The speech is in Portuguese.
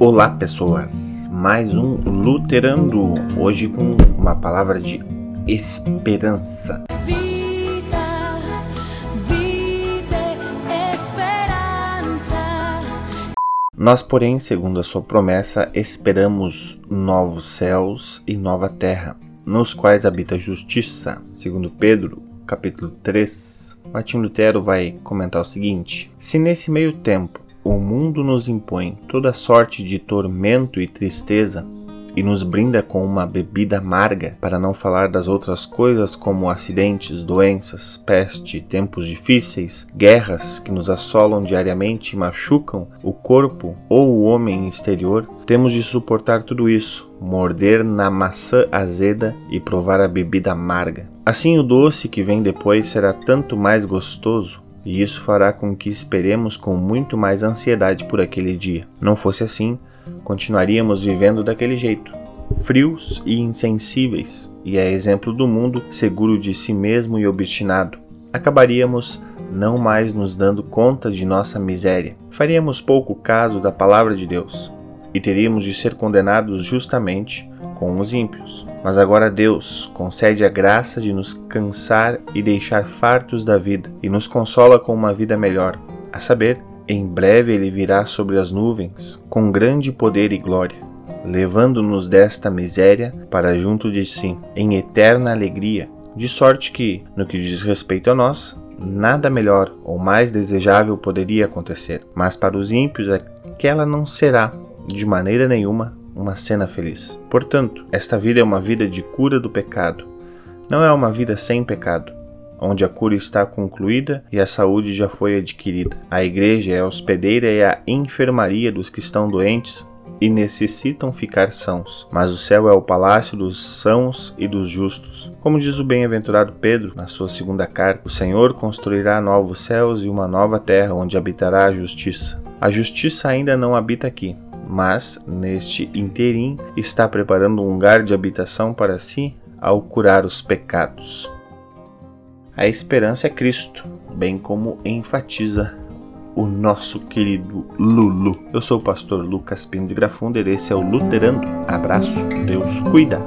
Olá, pessoas! Mais um Luterando, hoje com uma palavra de esperança. Vida, vida, esperança. Nós, porém, segundo a sua promessa, esperamos novos céus e nova terra, nos quais habita a justiça. Segundo Pedro, capítulo 3, Martim Lutero vai comentar o seguinte: Se nesse meio tempo o mundo nos impõe toda sorte de tormento e tristeza e nos brinda com uma bebida amarga, para não falar das outras coisas como acidentes, doenças, peste, tempos difíceis, guerras que nos assolam diariamente e machucam o corpo ou o homem exterior, temos de suportar tudo isso, morder na maçã azeda e provar a bebida amarga. Assim, o doce que vem depois será tanto mais gostoso e isso fará com que esperemos com muito mais ansiedade por aquele dia. Não fosse assim, continuaríamos vivendo daquele jeito, frios e insensíveis, e é exemplo do mundo seguro de si mesmo e obstinado. Acabaríamos não mais nos dando conta de nossa miséria. Faríamos pouco caso da palavra de Deus e teríamos de ser condenados justamente com os ímpios. Mas agora Deus concede a graça de nos cansar e deixar fartos da vida, e nos consola com uma vida melhor, a saber, em breve ele virá sobre as nuvens com grande poder e glória, levando-nos desta miséria para junto de si, em eterna alegria, de sorte que, no que diz respeito a nós, nada melhor ou mais desejável poderia acontecer. Mas para os ímpios aquela não será, de maneira nenhuma, uma cena feliz. Portanto, esta vida é uma vida de cura do pecado. Não é uma vida sem pecado, onde a cura está concluída e a saúde já foi adquirida. A igreja é a hospedeira e a enfermaria dos que estão doentes e necessitam ficar sãos, mas o céu é o palácio dos sãos e dos justos. Como diz o bem-aventurado Pedro na sua segunda carta, o Senhor construirá novos céus e uma nova terra onde habitará a justiça. A justiça ainda não habita aqui, mas neste interim está preparando um lugar de habitação para si ao curar os pecados. A esperança é Cristo, bem como enfatiza o nosso querido Lulu. Eu sou o pastor Lucas Pires Grafunder, esse é o Luterando. Abraço, Deus cuida.